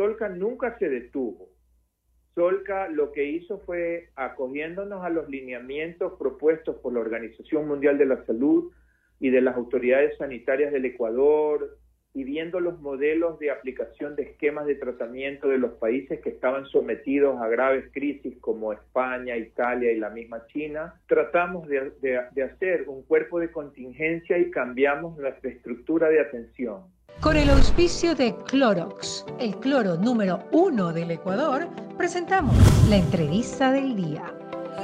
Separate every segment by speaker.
Speaker 1: Solca nunca se detuvo. Solca lo que hizo fue acogiéndonos a los lineamientos propuestos por la Organización Mundial de la Salud y de las autoridades sanitarias del Ecuador, y viendo los modelos de aplicación de esquemas de tratamiento de los países que estaban sometidos a graves crisis como España, Italia y la misma China, tratamos de, de, hacer un cuerpo de contingencia y cambiamos nuestra estructura de atención.
Speaker 2: Con el auspicio de Clorox, el cloro número uno del Ecuador, presentamos la entrevista del día.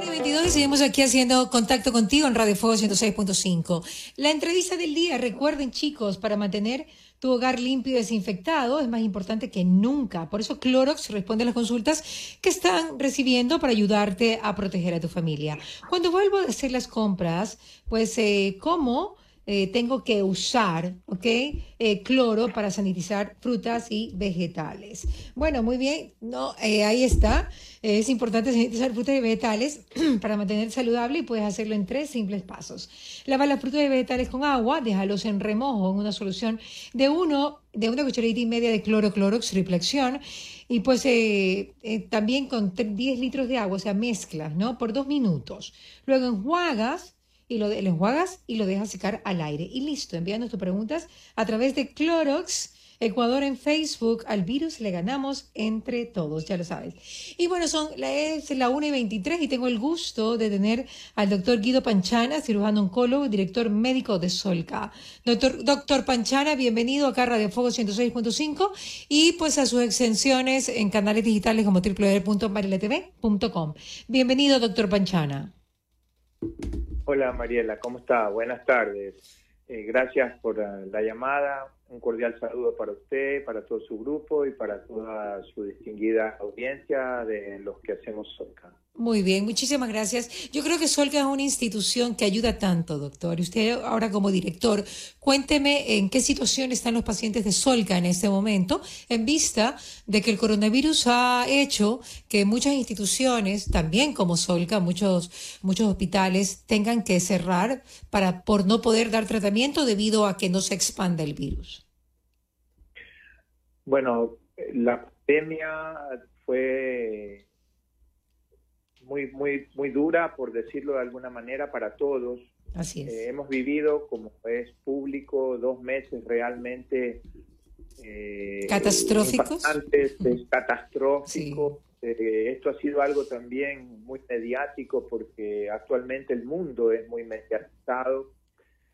Speaker 2: 22 y seguimos aquí haciendo contacto contigo en Radio Fuego 106.5. La entrevista del día, recuerden chicos, para mantener tu hogar limpio y desinfectado es más importante que nunca. Por eso Clorox responde a las consultas que están recibiendo para ayudarte a proteger a tu familia. Cuando vuelvo a hacer las compras, pues, eh, ¿cómo? Eh, tengo que usar, ¿ok? Eh, cloro para sanitizar frutas y vegetales. Bueno, muy bien, no, eh, ahí está. Es importante sanitizar frutas y vegetales para mantener saludable y puedes hacerlo en tres simples pasos. Lava las frutas y vegetales con agua, déjalos en remojo en una solución de uno, de una cucharadita y media de cloro, clorox, triple y pues también con 10 litros de agua, o sea, mezclas, ¿no? Por dos minutos. Luego enjuagas y lo, enjuagas y lo dejas secar al aire. Y listo, envíanos tus preguntas a través de Clorox. Ecuador en Facebook, al virus le ganamos entre todos, ya lo sabes. Y bueno, son, es la 1 y 23 y tengo el gusto de tener al doctor Guido Panchana, cirujano oncólogo director médico de Solca. Doctor, doctor Panchana, bienvenido acá a Radio Fuego 106.5 y pues a sus extensiones en canales digitales como www.mariletv.com. Bienvenido, doctor Panchana.
Speaker 1: Hola Mariela, ¿cómo está? Buenas tardes. Eh, gracias por la, llamada. Un cordial saludo para usted, para todo su grupo y para toda su distinguida audiencia de los que hacemos Solca.
Speaker 2: Muy bien, muchísimas gracias. Yo creo que Solca es una institución que ayuda tanto, doctor. Usted ahora como director, cuénteme en qué situación están los pacientes de Solca en este momento, en vista de que el coronavirus ha hecho que muchas instituciones, también como Solca, muchos, muchos hospitales, tengan que cerrar para, por no poder dar tratamiento debido a que no se expanda el virus.
Speaker 1: Bueno, la pandemia fue muy, muy, muy dura, por decirlo de alguna manera, para todos.
Speaker 2: Así es.
Speaker 1: Eh, hemos vivido, como es público, dos meses realmente
Speaker 2: eh, catastróficos.
Speaker 1: Antes catastrófico. Eh, esto ha sido algo también muy mediático porque actualmente el mundo es muy mediatizado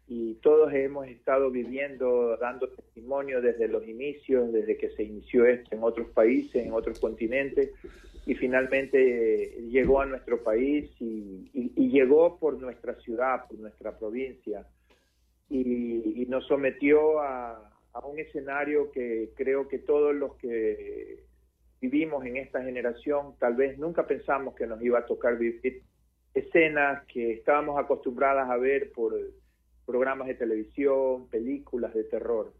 Speaker 1: y todos hemos estado viviendo, dando testimonio desde los inicios, desde que se inició esto en otros países, en otros continentes, y finalmente llegó a nuestro país y, llegó por nuestra ciudad, por nuestra provincia y, nos sometió a, un escenario que creo que todos los que vivimos en esta generación tal vez nunca pensamos que nos iba a tocar vivir escenas que estábamos acostumbradas a ver por programas de televisión, películas de terror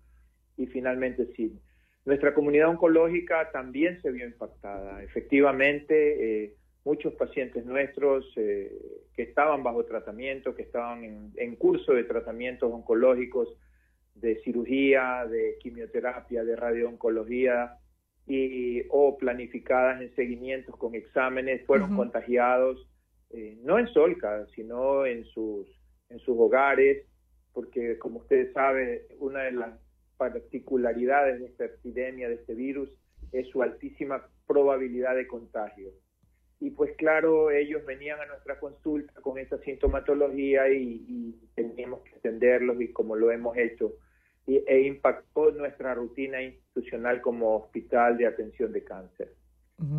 Speaker 1: y finalmente sí nuestra comunidad oncológica también se vio impactada. Efectivamente, eh, muchos pacientes nuestros eh, que estaban bajo tratamiento, que estaban en, curso de tratamientos oncológicos, de cirugía, de quimioterapia, de radiooncología, y, o planificadas en seguimientos con exámenes, fueron contagiados, eh, no en Solca, sino en sus, en sus hogares, porque como ustedes saben, una de las particularidades de esta epidemia, de este virus, es su altísima probabilidad de contagio. Y pues claro, ellos venían a nuestra consulta con esa sintomatología y, teníamos que atenderlos y como lo hemos hecho, e impactó nuestra rutina institucional como hospital de atención de cáncer.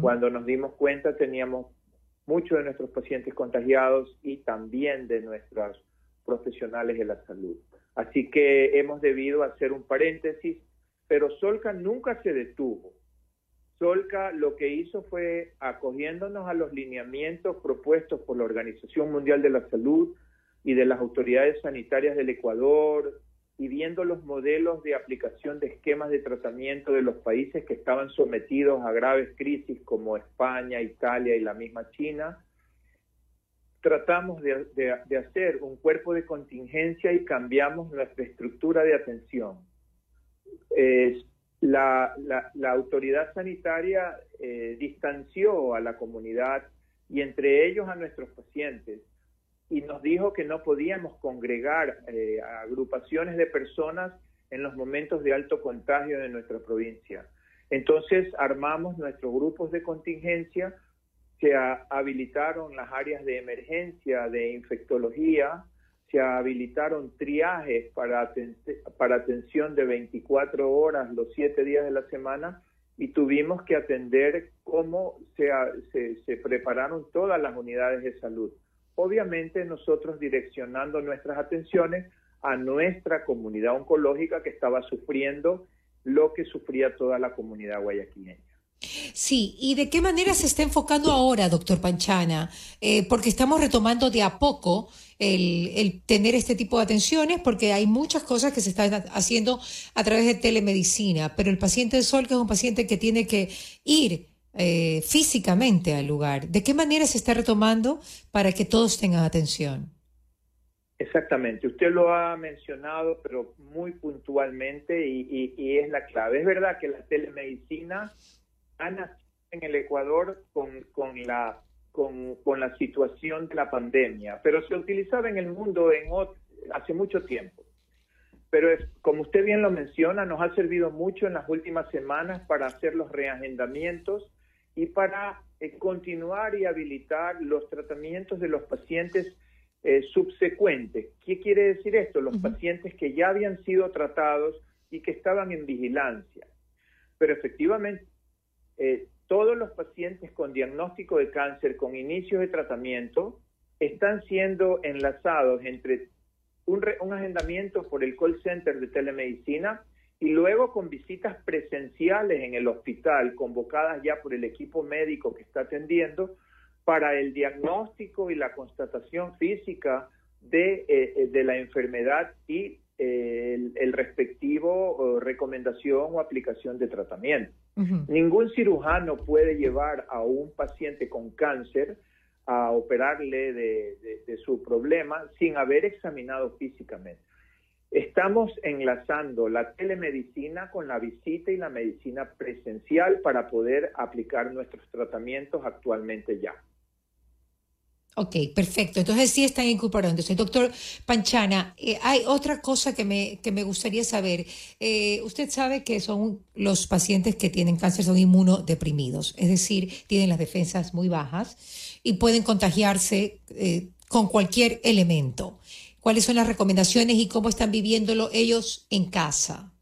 Speaker 1: Cuando nos dimos cuenta teníamos muchos de nuestros pacientes contagiados y también de nuestros profesionales de la salud. Así que hemos debido hacer un paréntesis, pero Solca nunca se detuvo. Solca lo que hizo fue acogiéndonos a los lineamientos propuestos por la Organización Mundial de la Salud y de las autoridades sanitarias del Ecuador y viendo los modelos de aplicación de esquemas de tratamiento de los países que estaban sometidos a graves crisis como España, Italia y la misma China, tratamos de, hacer un cuerpo de contingencia y cambiamos nuestra estructura de atención. la, la, autoridad sanitaria eh, distanció a la comunidad y entre ellos a nuestros pacientes y nos dijo que no podíamos congregar eh, agrupaciones de personas en los momentos de alto contagio de nuestra provincia. Entonces armamos nuestros grupos de contingencia, se habilitaron las áreas de emergencia de infectología, se habilitaron triajes para, para atención de 24 horas los 7 días de la semana y tuvimos que atender cómo se, se, se prepararon todas las unidades de salud. Obviamente nosotros direccionando nuestras atenciones a nuestra comunidad oncológica que estaba sufriendo lo que sufría toda la comunidad guayaquileña.
Speaker 2: Sí, ¿y de qué manera se está enfocando ahora, doctor Panchana? Eh, porque estamos retomando de a poco el, tener este tipo de atenciones, porque hay muchas cosas que se están haciendo a través de telemedicina, pero el paciente de sol, que es un paciente que tiene que ir eh, físicamente al lugar, ¿de qué manera se está retomando para que todos tengan atención?
Speaker 1: Exactamente, usted lo ha mencionado, pero muy puntualmente y, es la clave. Es verdad que la telemedicina ha nacido en el Ecuador con, con la, con, con, la situación de la pandemia, pero se utilizaba en el mundo en, hace mucho tiempo. Pero es, como usted bien lo menciona, nos ha servido mucho en las últimas semanas para hacer los reagendamientos y para eh, continuar y habilitar los tratamientos de los pacientes eh, subsecuente. ¿Qué quiere decir esto? Los pacientes que ya habían sido tratados y que estaban en vigilancia. Pero efectivamente, eh, todos los pacientes con diagnóstico de cáncer con inicios de tratamiento están siendo enlazados entre un, un agendamiento por el call center de telemedicina y luego con visitas presenciales en el hospital convocadas ya por el equipo médico que está atendiendo para el diagnóstico y la constatación física de, eh, eh, la enfermedad y el, respectivo recomendación o aplicación de tratamiento. Ningún cirujano puede llevar a un paciente con cáncer a operarle de, su problema sin haber examinado físicamente. Estamos enlazando la telemedicina con la visita y la medicina presencial para poder aplicar nuestros tratamientos actualmente ya.
Speaker 2: Ok, perfecto. Entonces sí están incorporando. Entonces, doctor Panchana, eh, hay otra cosa que me, que me gustaría saber. Eh, usted sabe que son los pacientes que tienen cáncer son inmunodeprimidos, es decir, tienen las defensas muy bajas y pueden contagiarse eh, con cualquier elemento. ¿Cuáles son las recomendaciones y cómo están viviéndolo ellos en casa?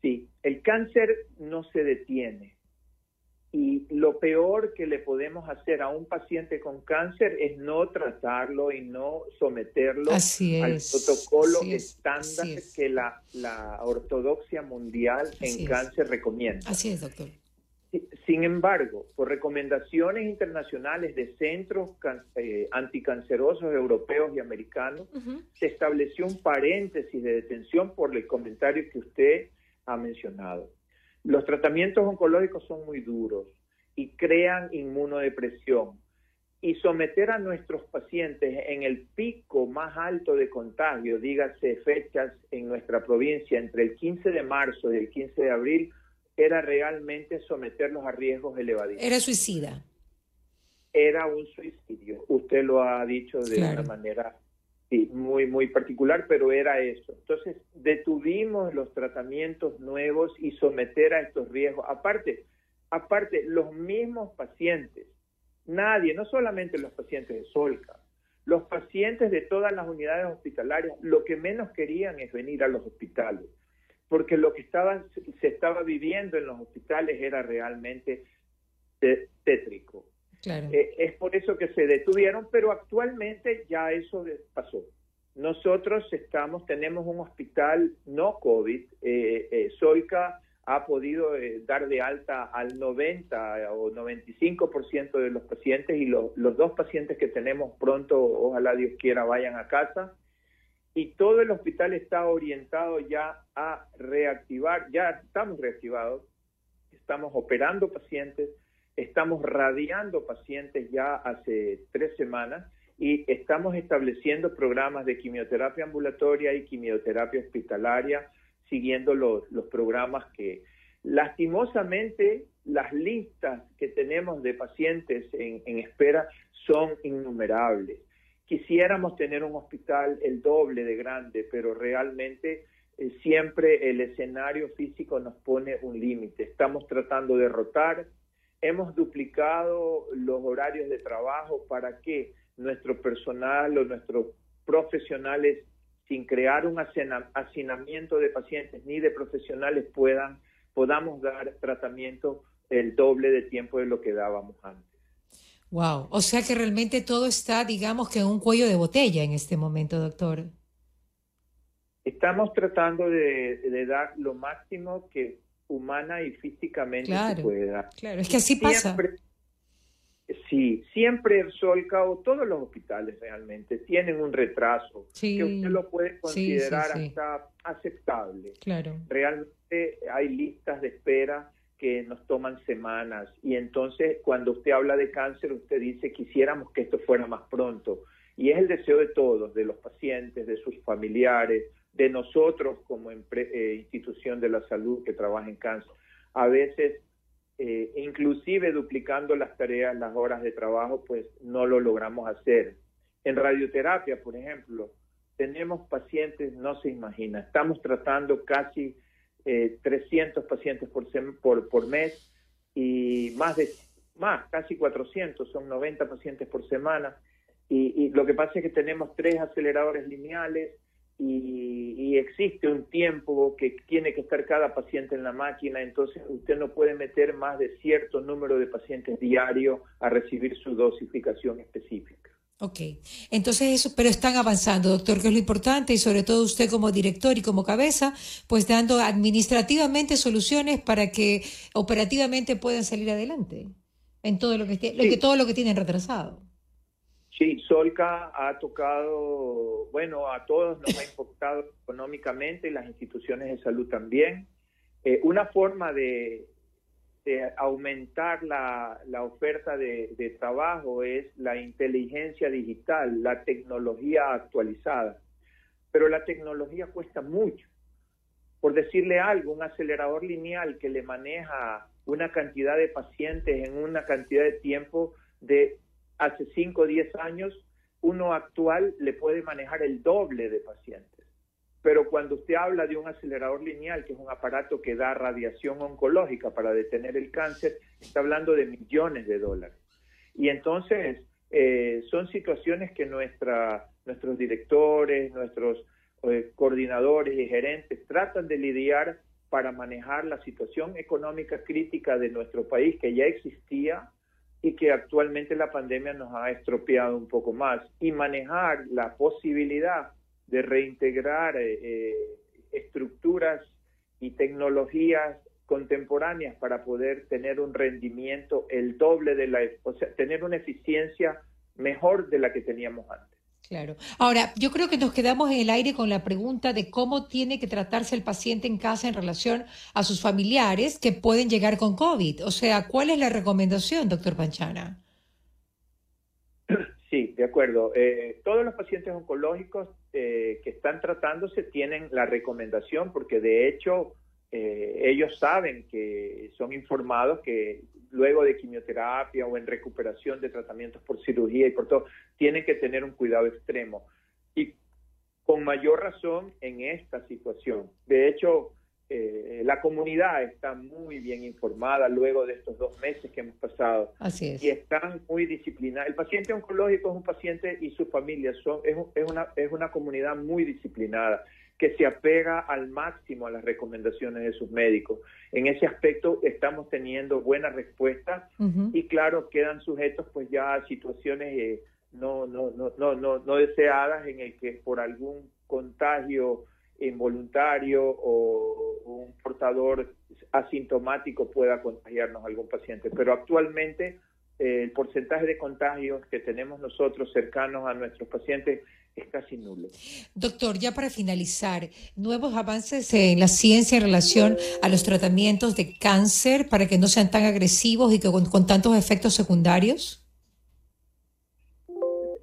Speaker 1: Sí, el cáncer no se detiene y lo peor que le podemos hacer a un paciente con cáncer es no tratarlo y no someterlo al protocolo estándar que la, ortodoxia mundial en cáncer recomienda.
Speaker 2: Así es, doctor.
Speaker 1: Sin embargo, por recomendaciones internacionales de centros eh, anticancerosos europeos y americanos, se estableció un paréntesis de detención por el comentario que usted ha mencionado. Los tratamientos oncológicos son muy duros y crean inmunodepresión. Y someter a nuestros pacientes en el pico más alto de contagio, dígase fechas en nuestra provincia entre el 15 de marzo y el 15 de abril, era realmente someterlos a riesgos elevadísimos.
Speaker 2: Era suicida.
Speaker 1: Era un suicidio. Usted lo ha dicho de una manera muy, muy particular, pero era eso. Entonces, detuvimos los tratamientos nuevos y someter a estos riesgos. Aparte, aparte, los mismos pacientes, nadie, no solamente los pacientes de Solca, los pacientes de todas las unidades hospitalarias, lo que menos querían es venir a los hospitales, porque lo que estaba, se estaba viviendo en los hospitales era realmente tétrico. Eh, es por eso que se detuvieron, pero actualmente ya eso pasó. Nosotros estamos, tenemos un hospital no COVID. Eh, eh Solca ha podido eh, dar de alta al 90 o 95% de los pacientes y los dos pacientes que tenemos pronto, ojalá Dios quiera, vayan a casa. Y todo el hospital está orientado ya a reactivar, ya estamos reactivados, estamos operando pacientes, Estamos radiando pacientes ya hace tres semanas y estamos estableciendo programas de quimioterapia ambulatoria y quimioterapia hospitalaria siguiendo los, programas que lastimosamente las listas que tenemos de pacientes en, espera son innumerables. Quisiéramos tener un hospital el doble de grande, pero realmente eh, siempre el escenario físico nos pone un límite. Estamos tratando de rotar, hemos duplicado los horarios de trabajo para que nuestro personal o nuestros profesionales sin crear un hacinamiento de pacientes ni de profesionales puedan podamos dar tratamiento el doble de tiempo de lo que dábamos antes.
Speaker 2: Wow, o sea que realmente todo está, digamos que en un cuello de botella en este momento, doctor.
Speaker 1: Estamos tratando de, dar lo máximo que humana y físicamente se puede dar.
Speaker 2: Claro, es que así pasa.
Speaker 1: Sí, siempre el Solca todos los hospitales realmente tienen un retraso que usted lo puede considerar hasta aceptable.
Speaker 2: Claro.
Speaker 1: Realmente hay listas de espera que nos toman semanas y entonces cuando usted habla de cáncer usted dice quisiéramos que esto fuera más pronto y es el deseo de todos, de los pacientes, de sus familiares, de nosotros como eh, institución de la salud que trabaja en cáncer. A veces eh, inclusive duplicando las tareas, las horas de trabajo, pues no lo logramos hacer. En radioterapia, por ejemplo, tenemos pacientes, no se imagina, estamos tratando casi 300 eh, pacientes por, por, por mes y más de más, casi 400, son 90 pacientes por semana. Y, y, lo que pasa es que tenemos tres aceleradores lineales, y, existe un tiempo que tiene que estar cada paciente en la máquina, entonces usted no puede meter más de cierto número de pacientes diario a recibir su dosificación específica.
Speaker 2: Ok, entonces eso, pero están avanzando, doctor, que es lo importante y sobre todo usted como director y como cabeza, pues dando administrativamente soluciones para que operativamente puedan salir adelante en todo lo que, lo que todo lo que tienen retrasado.
Speaker 1: Sí, Solca ha tocado, bueno, a todos nos ha impactado económicamente, las instituciones de salud también. Eh, una forma de, aumentar la, oferta de, trabajo es la inteligencia digital, la tecnología actualizada. Pero la tecnología cuesta mucho. Por decirle algo, un acelerador lineal que le maneja una cantidad de pacientes en una cantidad de tiempo de hace 5 o 10 años, uno actual le puede manejar el doble de pacientes. Pero cuando usted habla de un acelerador lineal, que es un aparato que da radiación oncológica para detener el cáncer, está hablando de millones de dólares. Y entonces eh, son situaciones que nuestros directores, nuestros eh, coordinadores y gerentes tratan de lidiar para manejar la situación económica crítica de nuestro país que ya existía y que actualmente la pandemia nos ha estropeado un poco más y manejar la posibilidad de reintegrar eh, eh, estructuras y tecnologías contemporáneas para poder tener un rendimiento el doble de la, o sea, tener una eficiencia mejor de la que teníamos antes.
Speaker 2: Claro. Ahora, yo creo que nos quedamos en el aire con la pregunta de cómo tiene que tratarse el paciente en casa en relación a sus familiares que pueden llegar con COVID. O sea, ¿cuál es la recomendación, doctor Panchana?
Speaker 1: Sí, de acuerdo. Eh, todos los pacientes oncológicos eh, que están tratándose tienen la recomendación porque de hecho eh, ellos saben que son informados que luego de quimioterapia o en recuperación de tratamientos por cirugía y por todo, tienen que tener un cuidado extremo. Y con mayor razón en esta situación. De hecho, eh, la comunidad está muy bien informada luego de estos dos meses que hemos pasado.
Speaker 2: Así es.
Speaker 1: Y están muy disciplinados. El paciente oncológico es un paciente y su familia son, es, es, una, es una comunidad muy disciplinada que se apega al máximo a las recomendaciones de sus médicos. En ese aspecto estamos teniendo buena respuesta y claro, quedan sujetos pues ya a situaciones eh, no, no, no, no, no, no deseadas en el que por algún contagio involuntario o un portador asintomático pueda contagiarnos a algún paciente. Pero actualmente eh, el porcentaje de contagios que tenemos nosotros cercanos a nuestros pacientes es casi nulo.
Speaker 2: Doctor, ya para finalizar, nuevos avances en la ciencia en relación a los tratamientos de cáncer para que no sean tan agresivos y con, tantos efectos secundarios.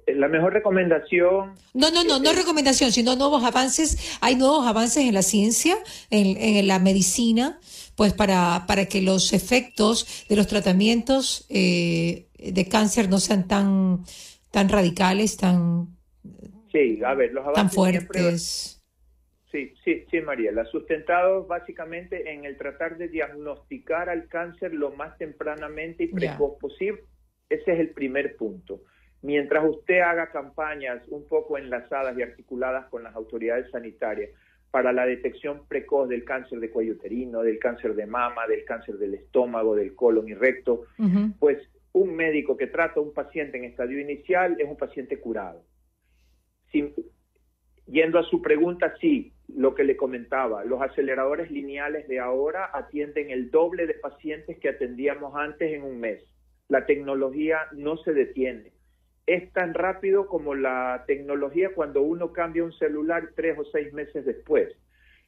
Speaker 1: la mejor recomendación.
Speaker 2: No, no, no, no recomendación, sino nuevos avances. Hay nuevos avances en la ciencia, en, en la medicina, pues para, para que los efectos de los tratamientos eh, de cáncer no sean tan, tan radicales, tan,
Speaker 1: sí, a ver, los avances
Speaker 2: tan fuertes.
Speaker 1: Sí, sí, sí, Mariela. Sustentados básicamente en el tratar de diagnosticar al cáncer lo más tempranamente y precoz posible. Ese es el primer punto. Mientras usted haga campañas un poco enlazadas y articuladas con las autoridades sanitarias para la detección precoz del cáncer de cuello uterino, del cáncer de mama, del cáncer del estómago, del colon y recto, pues un médico que trata a un paciente en estadio inicial es un paciente curado. Yendo a su pregunta, sí, lo que le comentaba, los aceleradores lineales de ahora atienden el doble de pacientes que atendíamos antes en un mes. La tecnología no se detiene. Es tan rápido como la tecnología cuando uno cambia un celular tres o seis meses después.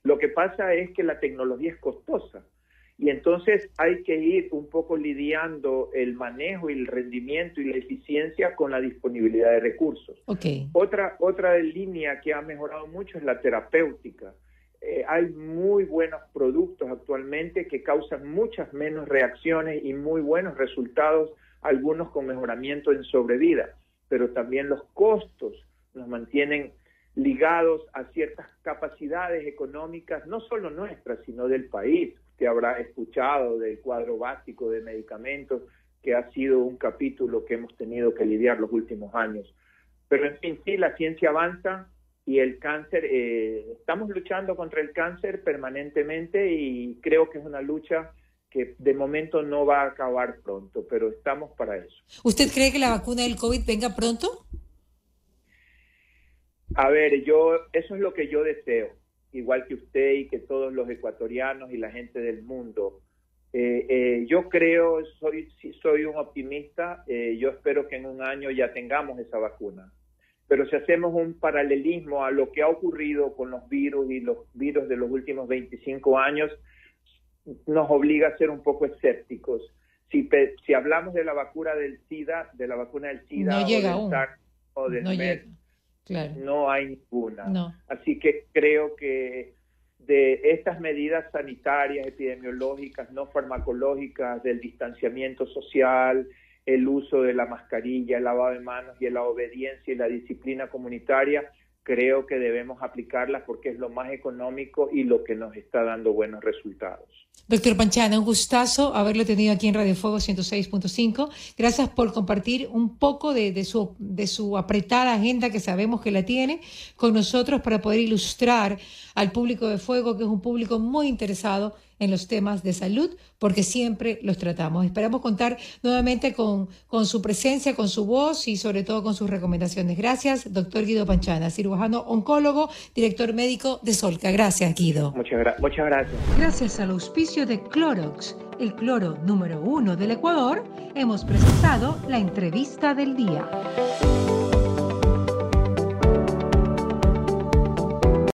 Speaker 1: Lo que pasa es que la tecnología es costosa y entonces hay que ir un poco lidiando el manejo y el rendimiento y la eficiencia con la disponibilidad de recursos. Otra, otra línea que ha mejorado mucho es la terapéutica. Eh, hay muy buenos productos actualmente que causan muchas menos reacciones y muy buenos resultados, algunos con mejoramiento en sobrevida, pero también los costos nos mantienen ligados a ciertas capacidades económicas, no solo nuestras, sino del país habrá escuchado del cuadro básico de medicamentos, que ha sido un capítulo que hemos tenido que lidiar los últimos años. Pero en fin, sí, la ciencia avanza y el cáncer, eh, estamos luchando contra el cáncer permanentemente y creo que es una lucha que de momento no va a acabar pronto, pero estamos para eso.
Speaker 2: ¿Usted cree que la vacuna del COVID venga pronto?
Speaker 1: A ver, yo, eso es lo que yo deseo igual que usted y que todos los ecuatorianos y la gente del mundo. Eh, eh, yo creo, soy, soy un optimista, eh, yo espero que en un año ya tengamos esa vacuna. Pero si hacemos un paralelismo a lo que ha ocurrido con los virus y los virus de los últimos 25 años, nos obliga a ser un poco escépticos. Si, si hablamos de la vacuna del SIDA, de la vacuna del SIDA o del SARS no hay ninguna. Así que creo que de estas medidas sanitarias, epidemiológicas, no farmacológicas, del distanciamiento social, el uso de la mascarilla, el lavado de manos y la obediencia y la disciplina comunitaria, creo que debemos aplicarlas porque es lo más económico y lo que nos está dando buenos resultados.
Speaker 2: Doctor Panchana, un gustazo haberlo tenido aquí en Radio Fuego 106.5. Gracias por compartir un poco de, su, de su apretada agenda que sabemos que la tiene con nosotros para poder ilustrar al público de Fuego, que es un público muy interesado en los temas de salud, porque siempre los tratamos. Esperamos contar nuevamente con, con su presencia, con su voz y sobre todo con sus recomendaciones. Gracias, doctor Guido Panchana, cirujano oncólogo, director médico de Solca. Gracias, Guido.
Speaker 1: Muchas, muchas gracias.
Speaker 2: Gracias al auspicio de Clorox, el cloro número uno del Ecuador, hemos presentado la entrevista del día.